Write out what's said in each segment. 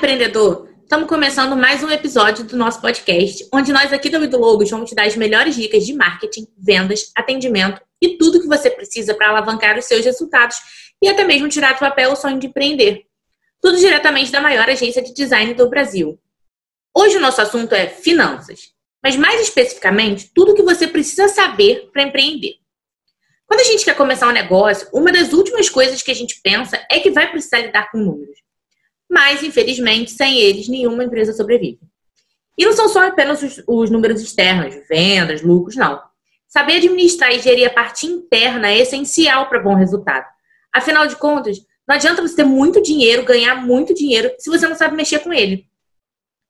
empreendedor! Estamos começando mais um episódio do nosso podcast, onde nós aqui do Wido Logos vamos te dar as melhores dicas de marketing, vendas, atendimento e tudo que você precisa para alavancar os seus resultados e até mesmo tirar do papel o sonho de empreender. Tudo diretamente da maior agência de design do Brasil. Hoje o nosso assunto é finanças, mas mais especificamente, tudo que você precisa saber para empreender. Quando a gente quer começar um negócio, uma das últimas coisas que a gente pensa é que vai precisar lidar com números mas infelizmente sem eles nenhuma empresa sobrevive. E não são só apenas os, os números externos, vendas, lucros, não. Saber administrar e gerir a parte interna é essencial para bom resultado. Afinal de contas, não adianta você ter muito dinheiro, ganhar muito dinheiro, se você não sabe mexer com ele.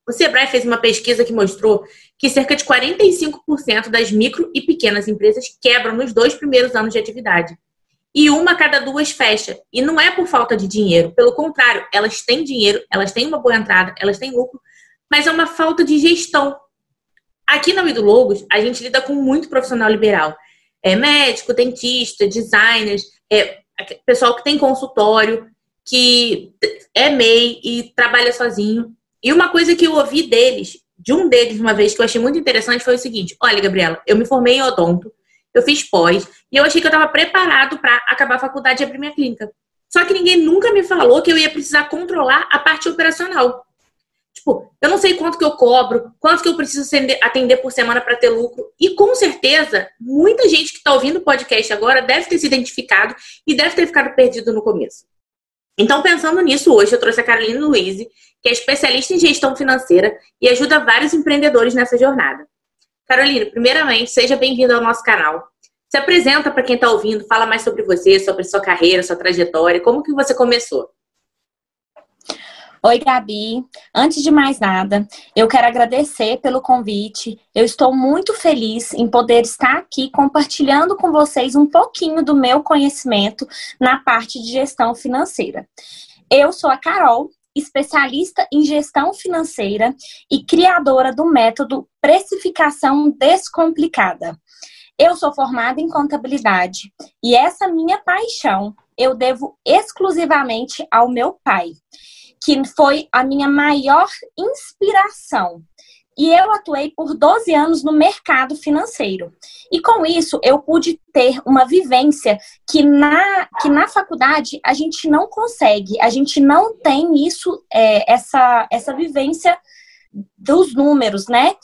O Sebrae fez uma pesquisa que mostrou que cerca de 45% das micro e pequenas empresas quebram nos dois primeiros anos de atividade e uma a cada duas fecha. E não é por falta de dinheiro, pelo contrário, elas têm dinheiro, elas têm uma boa entrada, elas têm lucro, mas é uma falta de gestão. Aqui na Wido Logos, a gente lida com muito profissional liberal. É médico, dentista, designers, é pessoal que tem consultório, que é MEI e trabalha sozinho. E uma coisa que eu ouvi deles, de um deles uma vez, que eu achei muito interessante, foi o seguinte: olha, Gabriela, eu me formei em odonto, eu fiz pós e eu achei que eu estava preparado para acabar a faculdade e abrir minha clínica. Só que ninguém nunca me falou que eu ia precisar controlar a parte operacional. Tipo, eu não sei quanto que eu cobro, quanto que eu preciso atender por semana para ter lucro. E com certeza, muita gente que está ouvindo o podcast agora deve ter se identificado e deve ter ficado perdido no começo. Então, pensando nisso, hoje eu trouxe a Caroline Luiz, que é especialista em gestão financeira e ajuda vários empreendedores nessa jornada. Carolina, primeiramente, seja bem-vinda ao nosso canal. Se apresenta para quem está ouvindo, fala mais sobre você, sobre sua carreira, sua trajetória, como que você começou? Oi, Gabi. Antes de mais nada, eu quero agradecer pelo convite. Eu estou muito feliz em poder estar aqui compartilhando com vocês um pouquinho do meu conhecimento na parte de gestão financeira. Eu sou a Carol, especialista em gestão financeira e criadora do método Precificação Descomplicada. Eu sou formada em contabilidade e essa minha paixão eu devo exclusivamente ao meu pai, que foi a minha maior inspiração e eu atuei por 12 anos no mercado financeiro. E com isso eu pude ter uma vivência que na, que na faculdade a gente não consegue, a gente não tem isso, é, essa, essa vivência dos números, né?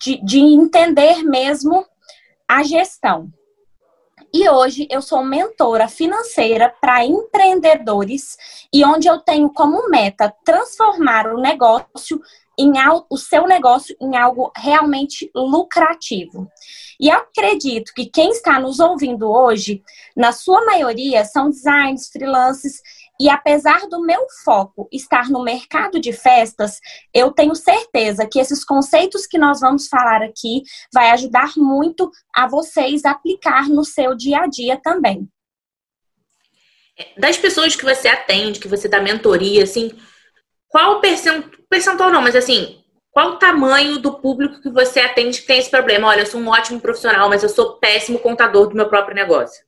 De, de entender mesmo a gestão. E hoje eu sou mentora financeira para empreendedores e onde eu tenho como meta transformar o negócio em o seu negócio em algo realmente lucrativo. E eu acredito que quem está nos ouvindo hoje, na sua maioria, são designers, freelancers, e apesar do meu foco estar no mercado de festas, eu tenho certeza que esses conceitos que nós vamos falar aqui vai ajudar muito a vocês aplicar no seu dia a dia também. Das pessoas que você atende, que você dá mentoria, assim, qual percentual, percentual não, mas assim, qual o tamanho do público que você atende que tem esse problema? Olha, eu sou um ótimo profissional, mas eu sou péssimo contador do meu próprio negócio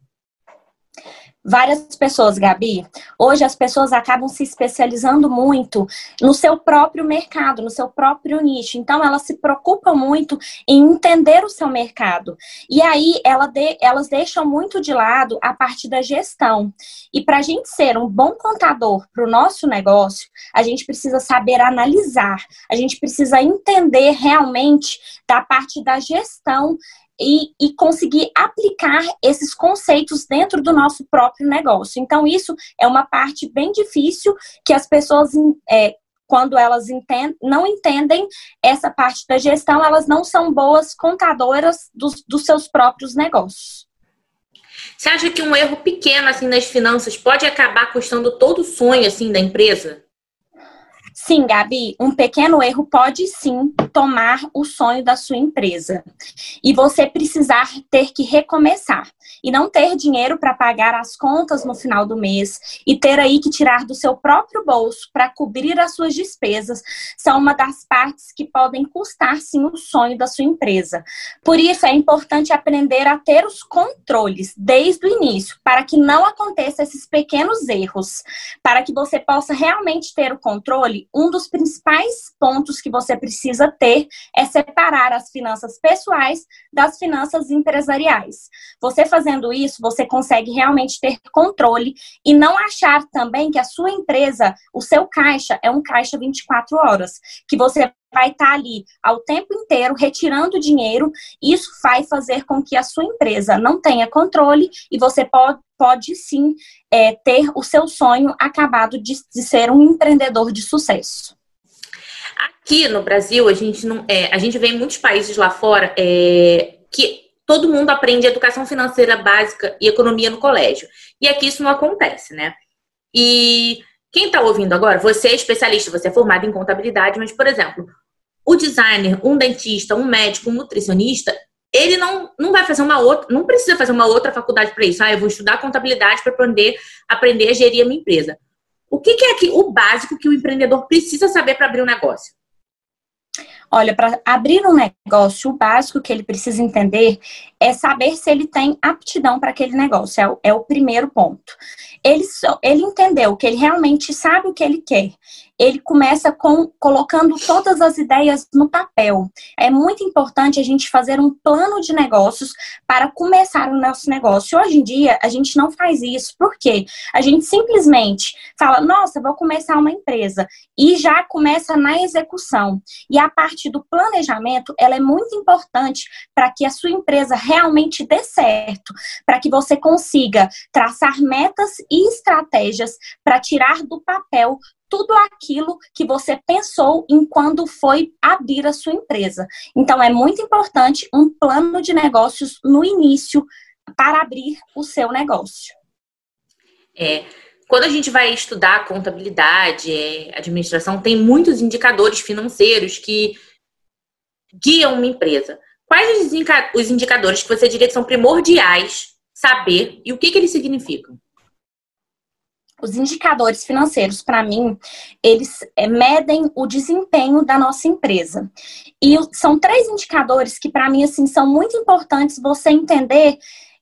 várias pessoas, Gabi. Hoje as pessoas acabam se especializando muito no seu próprio mercado, no seu próprio nicho. Então elas se preocupam muito em entender o seu mercado. E aí ela de, elas deixam muito de lado a parte da gestão. E para a gente ser um bom contador para o nosso negócio, a gente precisa saber analisar, a gente precisa entender realmente da parte da gestão e, e, conseguir aplicar esses conceitos dentro do nosso próprio negócio. Então, isso é uma parte bem difícil que as pessoas, é, quando elas entendem, não entendem essa parte da gestão, elas não são boas contadoras dos, dos seus próprios negócios. Você acha que um erro pequeno assim nas finanças pode acabar custando todo o sonho assim da empresa? Sim, Gabi, um pequeno erro pode sim tomar o sonho da sua empresa. E você precisar ter que recomeçar e não ter dinheiro para pagar as contas no final do mês e ter aí que tirar do seu próprio bolso para cobrir as suas despesas são uma das partes que podem custar sim o sonho da sua empresa. Por isso é importante aprender a ter os controles desde o início, para que não aconteça esses pequenos erros, para que você possa realmente ter o controle um dos principais pontos que você precisa ter é separar as finanças pessoais das finanças empresariais. Você fazendo isso, você consegue realmente ter controle e não achar também que a sua empresa, o seu caixa, é um caixa 24 horas, que você vai estar ali ao tempo inteiro retirando dinheiro. Isso vai fazer com que a sua empresa não tenha controle e você pode, pode sim é, ter o seu sonho acabado de, de, ser um empreendedor de sucesso. Aqui no Brasil, a gente não, é, a gente vê em muitos países lá fora é, que todo mundo aprende educação financeira básica e economia no colégio. E aqui isso não acontece, né? E quem está ouvindo agora, você é especialista, você é formado em contabilidade, mas, por exemplo, o designer, um dentista, um médico, um nutricionista, ele não, não vai fazer uma outra, não precisa fazer uma outra faculdade para isso. Ah, eu vou estudar contabilidade para aprender, aprender a gerir a minha empresa. O que, que é aqui o básico que o empreendedor precisa saber para abrir um negócio? Olha, para abrir um negócio, o básico que ele precisa entender é saber se ele tem aptidão para aquele negócio. É o, é o primeiro ponto. Ele, ele entendeu que ele realmente sabe o que ele quer ele começa com colocando todas as ideias no papel. É muito importante a gente fazer um plano de negócios para começar o nosso negócio. Hoje em dia, a gente não faz isso, porque a gente simplesmente fala, nossa, vou começar uma empresa e já começa na execução. E a parte do planejamento, ela é muito importante para que a sua empresa realmente dê certo, para que você consiga traçar metas e estratégias para tirar do papel tudo aquilo que você pensou em quando foi abrir a sua empresa. Então, é muito importante um plano de negócios no início para abrir o seu negócio. É, quando a gente vai estudar contabilidade, é, administração, tem muitos indicadores financeiros que guiam uma empresa. Quais os indicadores que você diria que são primordiais saber e o que, que eles significam? Os indicadores financeiros, para mim, eles é, medem o desempenho da nossa empresa. E são três indicadores que, para mim, assim, são muito importantes você entender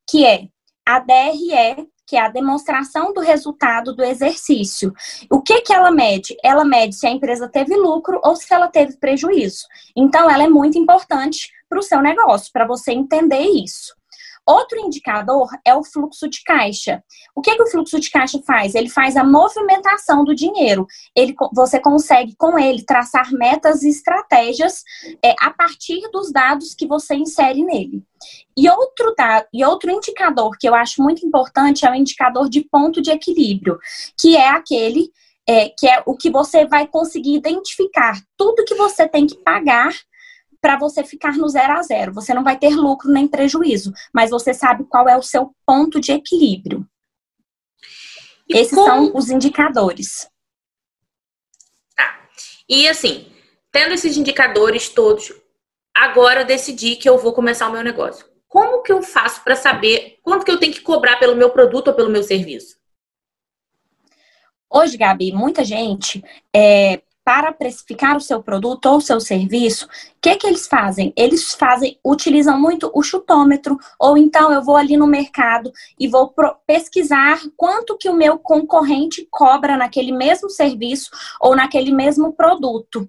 que é a DRE, que é a demonstração do resultado do exercício. O que, que ela mede? Ela mede se a empresa teve lucro ou se ela teve prejuízo. Então, ela é muito importante para o seu negócio, para você entender isso. Outro indicador é o fluxo de caixa. O que, que o fluxo de caixa faz? Ele faz a movimentação do dinheiro. Ele, você consegue, com ele, traçar metas e estratégias é, a partir dos dados que você insere nele. E outro, e outro indicador que eu acho muito importante é o indicador de ponto de equilíbrio, que é aquele é, que é o que você vai conseguir identificar tudo que você tem que pagar para você ficar no zero a zero. Você não vai ter lucro nem prejuízo, mas você sabe qual é o seu ponto de equilíbrio. E Esses como... são os indicadores. Tá. E assim, tendo esses indicadores todos, agora eu decidi que eu vou começar o meu negócio. Como que eu faço para saber quanto que eu tenho que cobrar pelo meu produto ou pelo meu serviço? Hoje, Gabi, muita gente é, para precificar o seu produto ou o seu serviço, o que, que eles fazem? Eles fazem, utilizam muito o chutômetro, ou então eu vou ali no mercado e vou pesquisar quanto que o meu concorrente cobra naquele mesmo serviço ou naquele mesmo produto.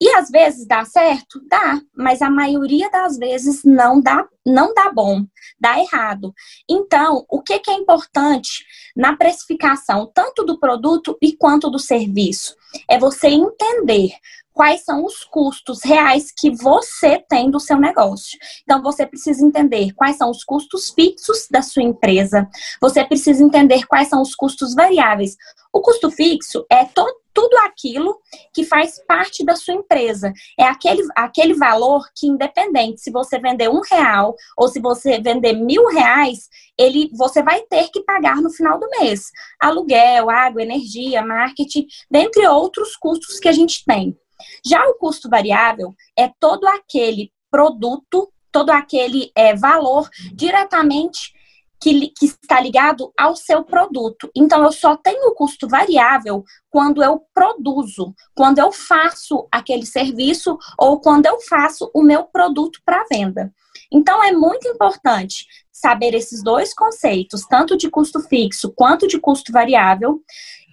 E às vezes dá certo? Dá, mas a maioria das vezes não dá, não dá bom, dá errado. Então, o que, que é importante na precificação, tanto do produto e quanto do serviço? É você entender quais são os custos reais que você tem do seu negócio. Então, você precisa entender quais são os custos fixos da sua empresa, você precisa entender quais são os custos variáveis. O custo fixo é to tudo aquilo que faz parte da sua empresa. É aquele, aquele valor que, independente se você vender um real ou se você vender mil reais, ele, você vai ter que pagar no final do mês. Aluguel, água, energia, marketing, dentre outros custos que a gente tem. Já o custo variável é todo aquele produto, todo aquele é, valor diretamente que, que, está ligado ao seu produto. Então, eu só tenho custo variável quando eu produzo, quando eu faço aquele serviço ou quando eu faço o meu produto para venda. Então, é muito importante saber esses dois conceitos, tanto de custo fixo quanto de custo variável,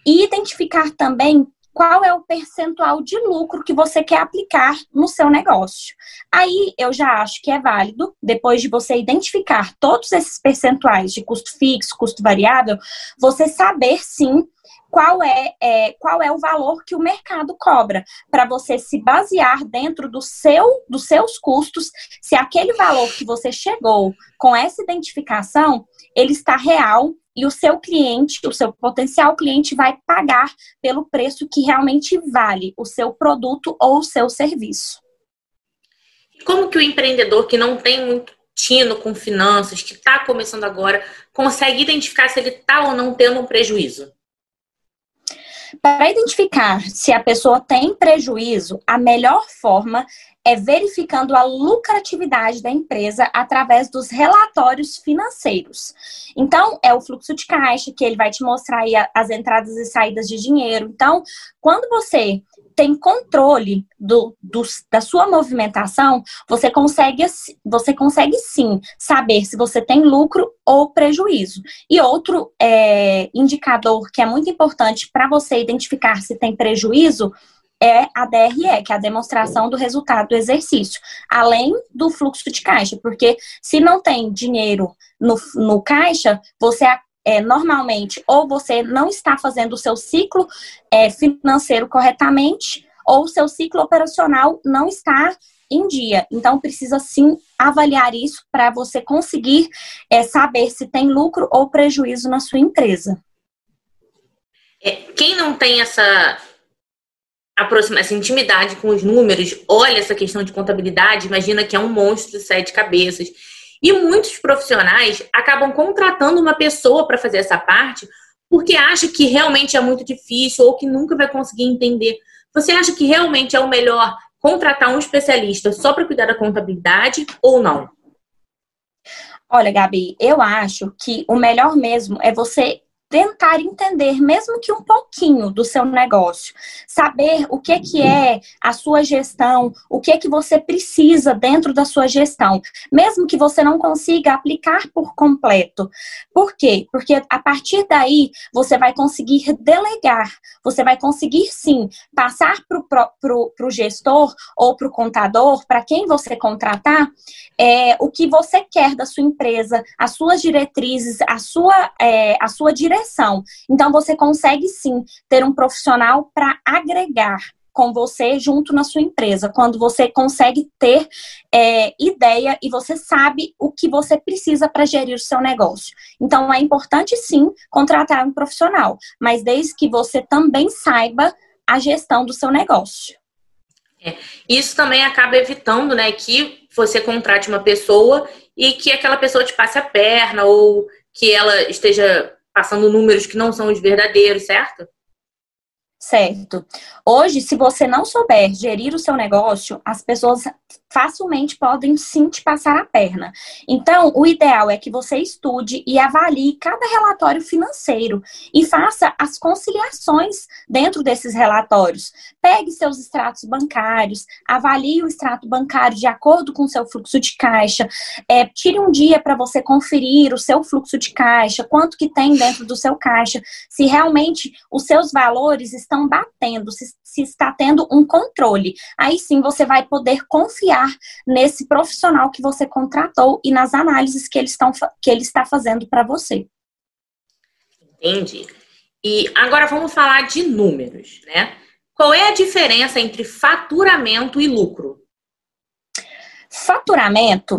e identificar também qual é o percentual de lucro que você quer aplicar no seu negócio. Aí eu já acho que é válido, depois de você identificar todos esses percentuais de custo fixo, custo variável, você saber sim qual é, é, qual é o valor que o mercado cobra, para você se basear dentro do seu, dos seus custos, se aquele valor que você chegou com essa identificação, ele está real e o seu cliente, o seu potencial cliente vai pagar pelo preço que realmente vale o seu produto ou o seu serviço. Como que o empreendedor que não tem muito tino com finanças, que está começando agora, consegue identificar se ele está ou não tendo um prejuízo? Para identificar se a pessoa tem prejuízo, a melhor forma é verificando a lucratividade da empresa através dos relatórios financeiros. Então, é o fluxo de caixa que ele vai te mostrar aí as entradas e saídas de dinheiro. Então, quando você tem controle do, do, da sua movimentação, você consegue, você consegue sim saber se você tem lucro ou prejuízo. E outro é, indicador que é muito importante para você identificar se tem prejuízo é a DRE, que é a demonstração do resultado do exercício, além do fluxo de caixa, porque se não tem dinheiro no, no caixa, você é, normalmente ou você não está fazendo o seu ciclo é, financeiro corretamente, ou o seu ciclo operacional não está em dia. Então, precisa sim avaliar isso para você conseguir é, saber se tem lucro ou prejuízo na sua empresa. É, quem não tem essa aproxima essa intimidade com os números, olha essa questão de contabilidade, imagina que é um monstro de sete cabeças. E muitos profissionais acabam contratando uma pessoa para fazer essa parte porque acha que realmente é muito difícil ou que nunca vai conseguir entender. Você acha que realmente é o melhor contratar um especialista só para cuidar da contabilidade ou não? Olha, Gabi, eu acho que o melhor mesmo é você tentar entender, mesmo que um pouquinho do seu negócio, saber o que que é a sua gestão, o que que você precisa dentro da sua gestão, mesmo que você não consiga aplicar por completo. Por quê? Porque a partir daí você vai conseguir delegar, você vai conseguir sim passar para o gestor ou para o contador, para quem você contratar, é, o que você quer da sua empresa, as suas diretrizes, a sua, é, a sua direção direção. Então, você consegue sim ter um profissional para agregar com você junto na sua empresa, quando você consegue ter é, ideia e você sabe o que você precisa para gerir o seu negócio. Então, é importante sim contratar um profissional, mas desde que você também saiba a gestão do seu negócio. É. Isso também acaba evitando, né, que você contrate uma pessoa e que aquela pessoa te passe a perna ou que ela esteja passando números que não são os verdadeiros, certo? Certo. Hoje, se você não souber gerir o seu negócio, as pessoas facilmente podem sim te passar a perna. Então, o ideal é que você estude e avalie cada relatório financeiro e faça as conciliações dentro desses relatórios. Pegue seus extratos bancários, avalie o extrato bancário de acordo com o seu fluxo de caixa, é, tire um dia para você conferir o seu fluxo de caixa, quanto que tem dentro do seu caixa, se realmente os seus valores estão batendo, se, se está tendo um controle. Aí sim você vai poder confiar nesse profissional que você contratou e nas análises que ele, estão, que ele está fazendo para você. Entendi. E agora vamos falar de números, né? Qual é a diferença entre faturamento e lucro? Faturamento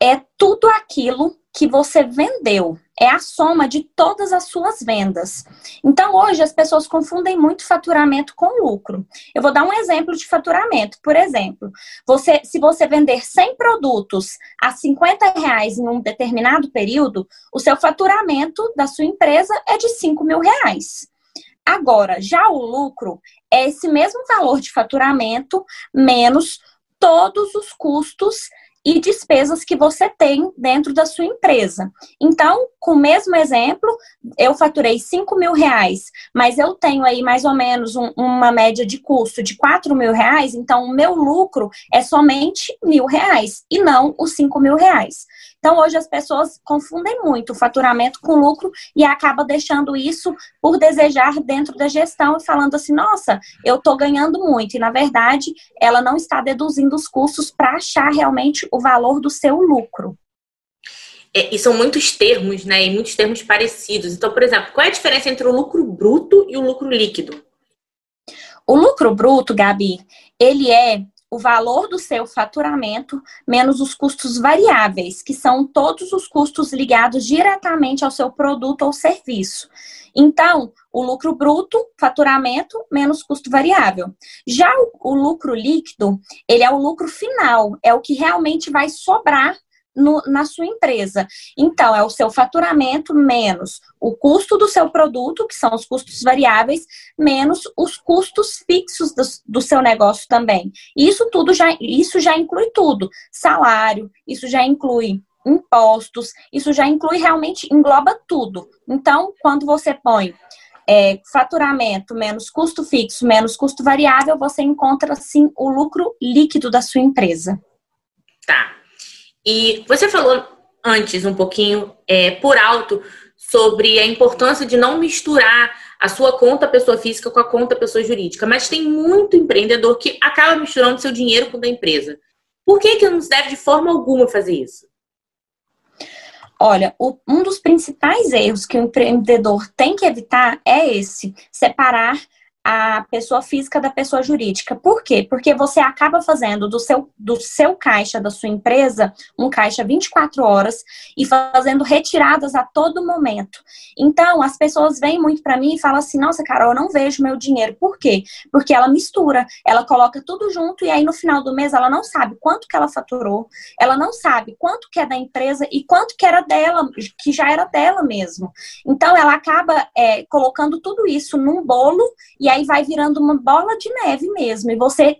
é tudo aquilo que você vendeu é a soma de todas as suas vendas. Então, hoje as pessoas confundem muito faturamento com lucro. Eu vou dar um exemplo de faturamento. Por exemplo, você, se você vender 100 produtos a 50 reais em um determinado período, o seu faturamento da sua empresa é de 5 mil reais. Agora, já o lucro é esse mesmo valor de faturamento menos todos os custos e despesas que você tem dentro da sua empresa. Então, com o mesmo exemplo, eu faturei 5 mil reais, mas eu tenho aí mais ou menos um, uma média de custo de 4 mil reais, então o meu lucro é somente mil reais e não os 5 mil reais. Então, hoje as pessoas confundem muito o faturamento com lucro e acaba deixando isso por desejar dentro da gestão e falando assim: nossa, eu estou ganhando muito. E, na verdade, ela não está deduzindo os custos para achar realmente o valor do seu lucro. É, e são muitos termos, né? E muitos termos parecidos. Então, por exemplo, qual é a diferença entre o lucro bruto e o lucro líquido? O lucro bruto, Gabi, ele é o valor do seu faturamento menos os custos variáveis, que são todos os custos ligados diretamente ao seu produto ou serviço. Então, o lucro bruto, faturamento menos custo variável. Já o, o lucro líquido, ele é o lucro final, é o que realmente vai sobrar no, na sua empresa. Então, é o seu faturamento menos o custo do seu produto, que são os custos variáveis, menos os custos fixos do, do seu negócio também. Isso tudo já, isso já inclui tudo: salário, isso já inclui impostos, isso já inclui realmente, engloba tudo. Então, quando você põe é, faturamento menos custo fixo menos custo variável, você encontra sim o lucro líquido da sua empresa. Tá. E você falou antes um pouquinho é, por alto sobre a importância de não misturar a sua conta pessoa física com a conta pessoa jurídica, mas tem muito empreendedor que acaba misturando seu dinheiro com o da empresa. Por que, que não se deve de forma alguma fazer isso? Olha, o, um dos principais erros que o empreendedor tem que evitar é esse: separar a pessoa física da pessoa jurídica. Por quê? Porque você acaba fazendo do seu, do seu caixa da sua empresa um caixa 24 horas e fazendo retiradas a todo momento. Então, as pessoas vêm muito para mim e falam assim: "Nossa, Carol, eu não vejo meu dinheiro". Por quê? Porque ela mistura, ela coloca tudo junto e aí no final do mês ela não sabe quanto que ela faturou, ela não sabe quanto que é da empresa e quanto que era dela, que já era dela mesmo. Então, ela acaba é, colocando tudo isso num bolo e aí vai virando uma bola de neve mesmo. E você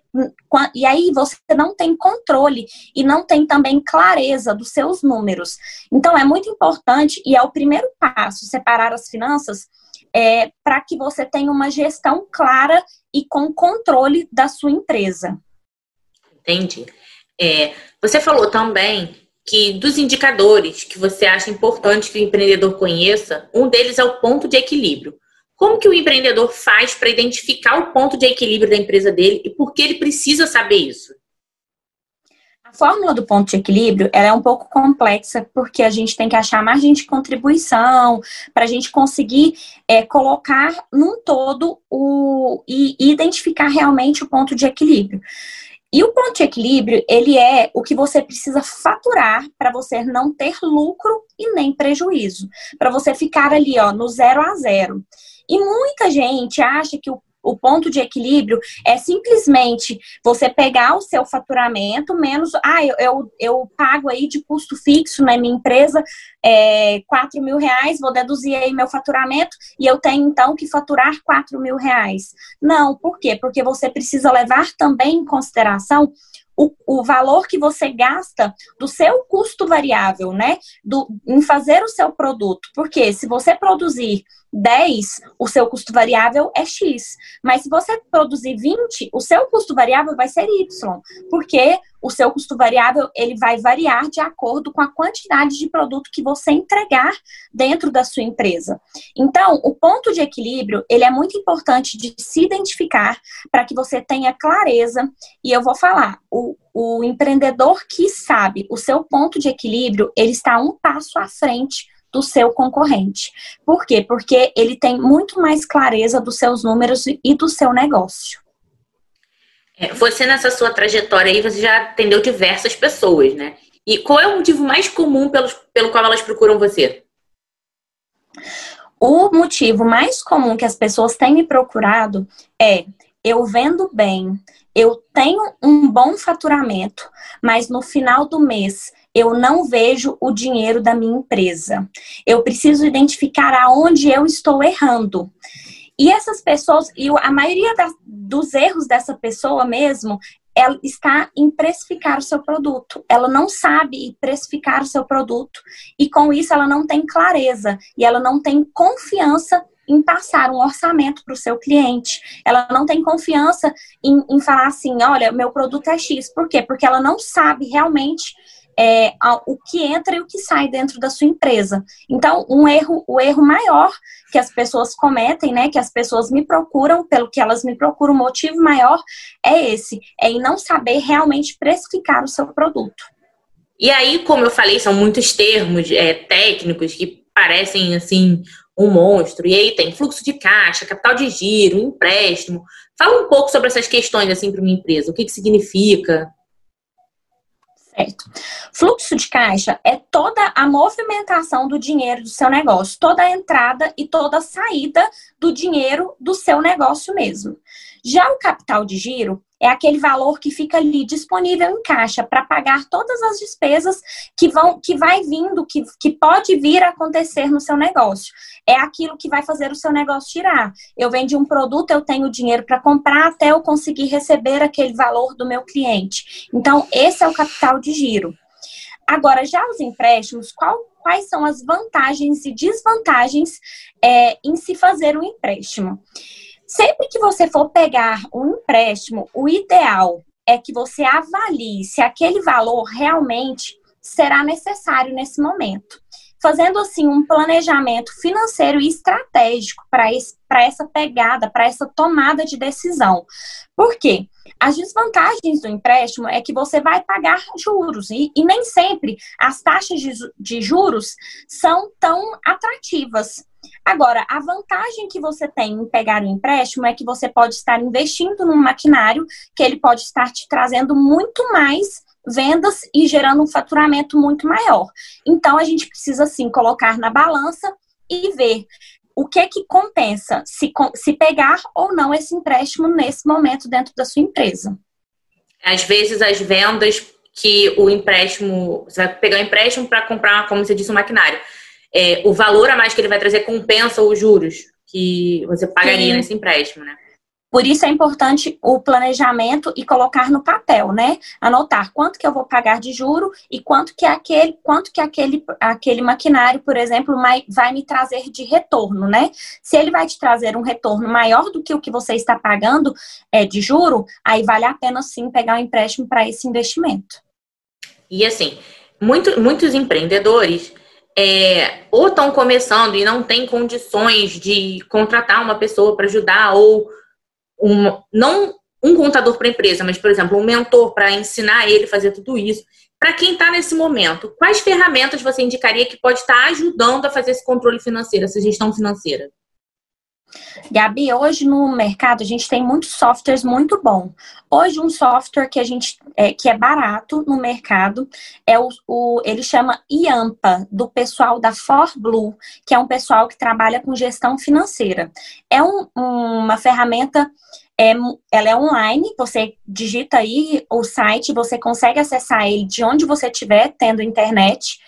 e aí você não tem controle e não tem também clareza dos seus números. Então é muito importante e é o primeiro passo separar as finanças é, para que você tenha uma gestão clara e com controle da sua empresa. Entendi. É, você falou também que dos indicadores que você acha importante que o empreendedor conheça, um deles é o ponto de equilíbrio. Como que o empreendedor faz para identificar o ponto de equilíbrio da empresa dele e por que ele precisa saber isso? A fórmula do ponto de equilíbrio é um pouco complexa porque a gente tem que achar margem de contribuição para a gente conseguir é, colocar num todo o, e identificar realmente o ponto de equilíbrio. E o ponto de equilíbrio, ele é o que você precisa faturar para você não ter lucro e nem prejuízo, para você ficar ali, ó, no zero a zero. E muita gente acha que o o ponto de equilíbrio é simplesmente você pegar o seu faturamento menos, ah, eu, eu, eu pago aí de custo fixo na minha empresa é, 4 mil reais, vou deduzir aí meu faturamento e eu tenho então que faturar 4 mil reais. Não, por quê? Porque você precisa levar também em consideração o, o valor que você gasta do seu custo variável, né? Do, em fazer o seu produto. Porque se você produzir 10, o seu custo variável é X. Mas se você produzir 20, o seu custo variável vai ser Y. Porque o seu custo variável ele vai variar de acordo com a quantidade de produto que você entregar dentro da sua empresa. Então, o ponto de equilíbrio ele é muito importante de se identificar para que você tenha clareza. E eu vou falar, o, o empreendedor que sabe o seu ponto de equilíbrio, ele está um passo à frente do seu concorrente. Por quê? Porque ele tem muito mais clareza dos seus números e do seu negócio. É, você, nessa sua trajetória aí, você já atendeu diversas pessoas, né? E qual é o motivo mais comum pelos, pelo qual elas procuram você? O motivo mais comum que as pessoas têm me procurado é eu vendo bem, eu tenho um bom faturamento, mas no final do mês eu não vejo o dinheiro da minha empresa. Eu preciso identificar aonde eu estou errando. E essas pessoas, e a maioria das, dos erros dessa pessoa mesmo, ela está em precificar o seu produto. Ela não sabe precificar o seu produto e com isso ela não tem clareza e ela não tem confiança em passar um orçamento para o seu cliente. Ela não tem confiança em, em falar assim, olha, meu produto é X. Por quê? Porque ela não sabe realmente é, o que entra e o que sai dentro da sua empresa. Então, um erro, o erro maior que as pessoas cometem, né, que as pessoas me procuram, pelo que elas me procuram, o motivo maior é esse, é em não saber realmente precificar o seu produto. E aí, como eu falei, são muitos termos é, técnicos que parecem assim um monstro. E aí tem fluxo de caixa, capital de giro, empréstimo. Fala um pouco sobre essas questões assim para uma empresa. O que, que significa? Certo. Fluxo de caixa é toda a movimentação do dinheiro do seu negócio, toda a entrada e toda a saída do dinheiro do seu negócio mesmo. Já o capital de giro é aquele valor que fica ali disponível em caixa para pagar todas as despesas que vão que vai vindo, que, que pode vir a acontecer no seu negócio. É aquilo que vai fazer o seu negócio girar. Eu vendi um produto, eu tenho dinheiro para comprar até eu conseguir receber aquele valor do meu cliente. Então, esse é o capital de giro. Agora, já os empréstimos, qual, quais são as vantagens e desvantagens é, em se fazer um empréstimo? Sempre que você for pegar um empréstimo, o ideal é que você avalie se aquele valor realmente será necessário nesse momento. Fazendo assim um planejamento financeiro e estratégico para essa pegada, para essa tomada de decisão. Por quê? As desvantagens do empréstimo é que você vai pagar juros e, e nem sempre as taxas de, de juros são tão atrativas. Agora, a vantagem que você tem em pegar um empréstimo é que você pode estar investindo num maquinário que ele pode estar te trazendo muito mais vendas e gerando um faturamento muito maior. Então, a gente precisa, sim, colocar na balança e ver o que que compensa, se, se pegar ou não esse empréstimo nesse momento dentro da sua empresa. Às vezes, as vendas que o empréstimo, você vai pegar um empréstimo para comprar, como você disse, um maquinário é, o valor a mais que ele vai trazer compensa os juros que você pagaria Sim. nesse empréstimo, né? Por isso é importante o planejamento e colocar no papel, né? Anotar quanto que eu vou pagar de juro e quanto que aquele, quanto que aquele, aquele maquinário, por exemplo, vai me trazer de retorno, né? Se ele vai te trazer um retorno maior do que o que você está pagando é, de juro, aí vale a pena sim pegar um empréstimo para esse investimento. E assim, muito, muitos empreendedores é, ou estão começando e não têm condições de contratar uma pessoa para ajudar, ou um, não um contador para a empresa, mas, por exemplo, um mentor para ensinar ele a fazer tudo isso. Para quem está nesse momento, quais ferramentas você indicaria que pode estar ajudando a fazer esse controle financeiro, essa gestão financeira? Gabi, hoje no mercado a gente tem muitos softwares muito bom. Hoje um software que a gente é, que é barato no mercado é o, o ele chama IAMPA do pessoal da ForBlue, que é um pessoal que trabalha com gestão financeira. É um, uma ferramenta é, ela é online, você digita aí o site, você consegue acessar ele de onde você estiver, tendo internet.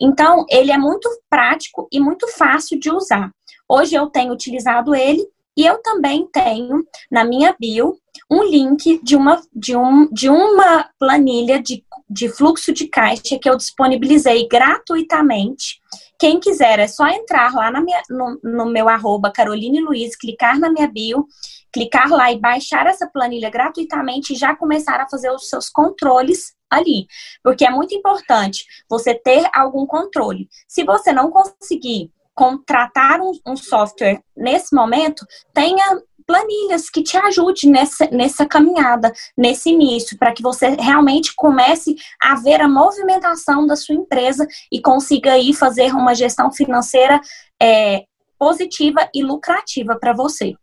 Então, ele é muito prático e muito fácil de usar. Hoje eu tenho utilizado ele e eu também tenho na minha bio um link de uma, de um, de uma planilha de, de fluxo de caixa que eu disponibilizei gratuitamente. Quem quiser é só entrar lá na minha, no, no meu arroba Caroline Luiz, clicar na minha bio, clicar lá e baixar essa planilha gratuitamente e já começar a fazer os seus controles ali. Porque é muito importante você ter algum controle. Se você não conseguir contratar um, um software nesse momento, tenha planilhas que te ajude nessa, nessa caminhada, nesse início, para que você realmente comece a ver a movimentação da sua empresa e consiga aí fazer uma gestão financeira é, positiva e lucrativa para você.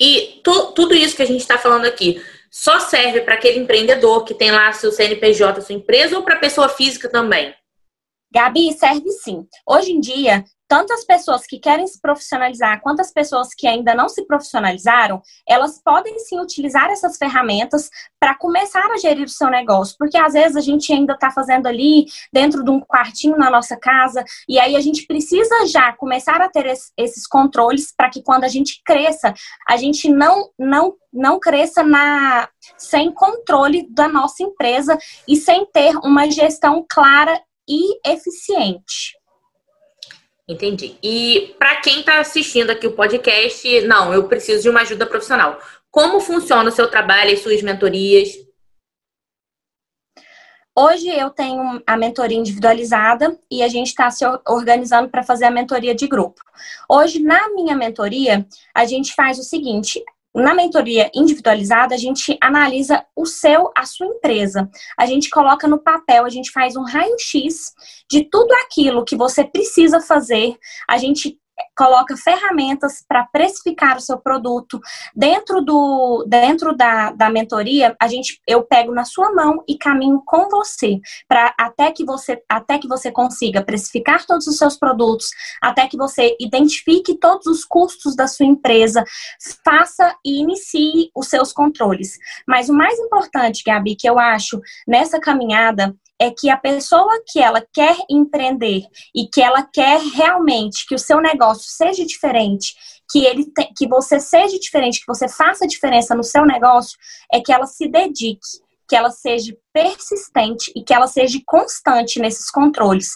E tu, tudo isso que a gente está falando aqui só serve para aquele empreendedor que tem lá seu CNPJ, sua empresa, ou para pessoa física também? Gabi, serve sim. Hoje em dia, tantas pessoas que querem se profissionalizar quanto as pessoas que ainda não se profissionalizaram, elas podem sim utilizar essas ferramentas para começar a gerir o seu negócio, porque às vezes a gente ainda está fazendo ali dentro de um quartinho na nossa casa, e aí a gente precisa já começar a ter esses controles para que quando a gente cresça, a gente não não não cresça na sem controle da nossa empresa e sem ter uma gestão clara e eficiente. Entendi. E para quem está assistindo aqui o podcast, não, eu preciso de uma ajuda profissional. Como funciona o seu trabalho e suas mentorias? Hoje eu tenho a mentoria individualizada e a gente está se organizando para fazer a mentoria de grupo. Hoje, na minha mentoria, a gente faz o seguinte: na mentoria individualizada, a gente analisa o seu, a sua empresa. A gente coloca no papel, a gente faz um raio-x de tudo aquilo que você precisa fazer. A gente coloca ferramentas para precificar o seu produto. Dentro do dentro da, da mentoria, a gente eu pego na sua mão e caminho com você para até que você até que você consiga precificar todos os seus produtos, até que você identifique todos os custos da sua empresa, faça e inicie os seus controles. Mas o mais importante, Gabi, que eu acho nessa caminhada é que a pessoa que ela quer empreender e que ela quer realmente que o seu negócio seja diferente, que ele te, que você seja diferente, que você faça diferença no seu negócio, é que ela se dedique, que ela seja persistente e que ela seja constante nesses controles.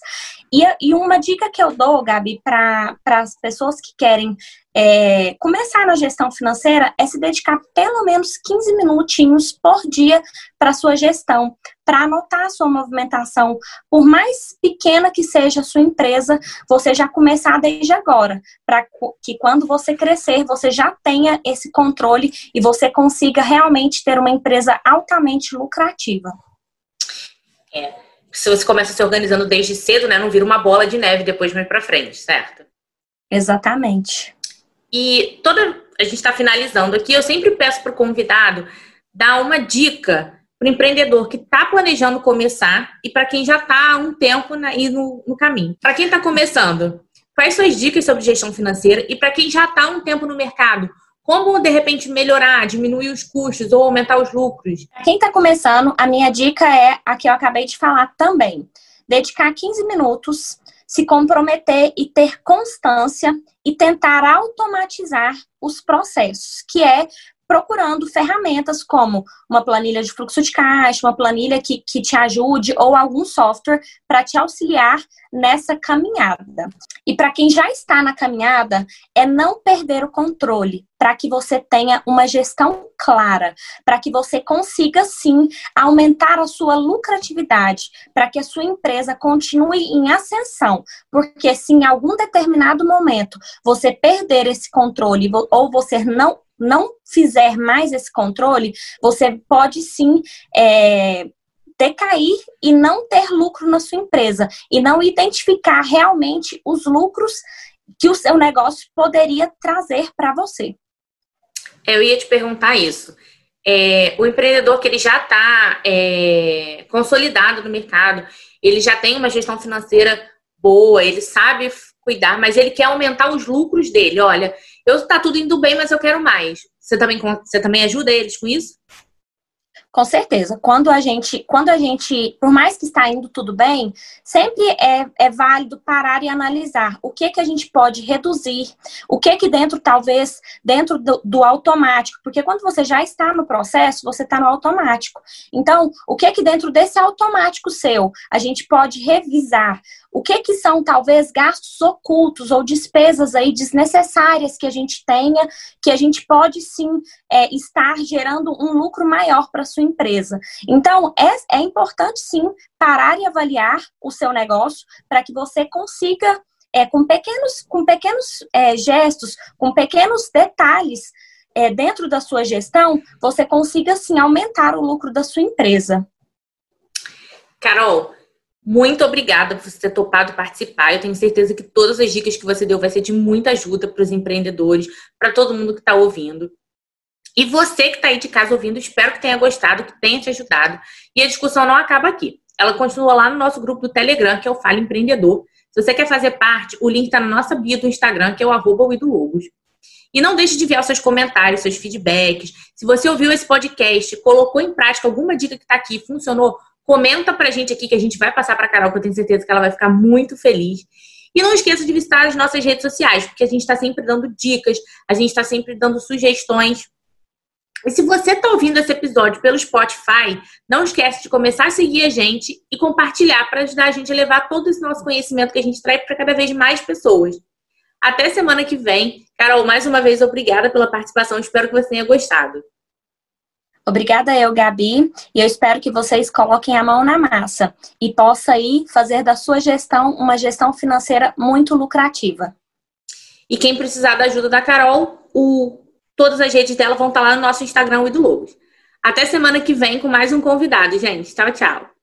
E, e uma dica que eu dou, Gabi, para as pessoas que querem é, começar na gestão financeira é se dedicar pelo menos 15 minutinhos por dia para sua gestão, para anotar a sua movimentação. Por mais pequena que seja a sua empresa, você já começar desde agora, para que quando você crescer, você já tenha esse controle e você consiga realmente ter uma empresa altamente lucrativa. É. Se você começa se organizando desde cedo, né, não vira uma bola de neve depois mais para frente, certo? Exatamente. E toda a gente está finalizando aqui, eu sempre peço para o convidado dar uma dica para o empreendedor que está planejando começar e para quem já está há um tempo aí no, no caminho. Para quem está começando, quais suas dicas sobre gestão financeira? E para quem já está há um tempo no mercado, como de repente melhorar, diminuir os custos ou aumentar os lucros? Quem está começando, a minha dica é a que eu acabei de falar também. Dedicar 15 minutos se comprometer e ter constância e tentar automatizar os processos, que é procurando ferramentas como uma planilha de fluxo de caixa, uma planilha que, que te ajude ou algum software para te auxiliar nessa caminhada. E para quem já está na caminhada, é não perder o controle, para que você tenha uma gestão clara, para que você consiga sim aumentar a sua lucratividade, para que a sua empresa continue em ascensão, porque se em algum determinado momento você perder esse controle ou você não não fizer mais esse controle, você pode sim é, decair e não ter lucro na sua empresa e não identificar realmente os lucros que o seu negócio poderia trazer para você. Eu ia te perguntar isso. É, o empreendedor que ele já está é, consolidado no mercado, ele já tem uma gestão financeira boa, ele sabe cuidar, mas ele quer aumentar os lucros dele. Olha, eu tá tudo indo bem, mas eu quero mais. Você também, você também ajuda eles com isso? Com certeza. Quando a gente, quando a gente, por mais que está indo tudo bem, sempre é, é válido parar e analisar o que que a gente pode reduzir, o que que dentro, talvez, dentro do, do automático, porque quando você já está no processo, você está no automático. Então, o que que dentro desse automático seu a gente pode revisar? O que que são talvez gastos ocultos ou despesas aí desnecessárias que a gente tenha, que a gente pode sim é, estar gerando um lucro maior para sua empresa. Então é, é importante sim parar e avaliar o seu negócio para que você consiga é, com pequenos, com pequenos é, gestos, com pequenos detalhes é, dentro da sua gestão, você consiga sim aumentar o lucro da sua empresa. Carol, muito obrigada por você ter topado participar. Eu tenho certeza que todas as dicas que você deu vai ser de muita ajuda para os empreendedores, para todo mundo que está ouvindo. E você que está aí de casa ouvindo, espero que tenha gostado, que tenha te ajudado. E a discussão não acaba aqui. Ela continua lá no nosso grupo do Telegram, que é o Fale Empreendedor. Se você quer fazer parte, o link está na nossa bio do Instagram, que é o arroba. E não deixe de enviar seus comentários, seus feedbacks. Se você ouviu esse podcast, colocou em prática alguma dica que está aqui, funcionou, Comenta pra gente aqui que a gente vai passar pra Carol, que eu tenho certeza que ela vai ficar muito feliz. E não esqueça de visitar as nossas redes sociais, porque a gente está sempre dando dicas, a gente está sempre dando sugestões. E se você está ouvindo esse episódio pelo Spotify, não esquece de começar a seguir a gente e compartilhar para ajudar a gente a levar todo esse nosso conhecimento que a gente traz para cada vez mais pessoas. Até semana que vem. Carol, mais uma vez, obrigada pela participação. Espero que você tenha gostado. Obrigada eu, Gabi, e eu espero que vocês coloquem a mão na massa e possa aí fazer da sua gestão uma gestão financeira muito lucrativa. E quem precisar da ajuda da Carol, o, todas as redes dela vão estar lá no nosso Instagram e do Logos. Até semana que vem com mais um convidado, gente. Tchau, tchau.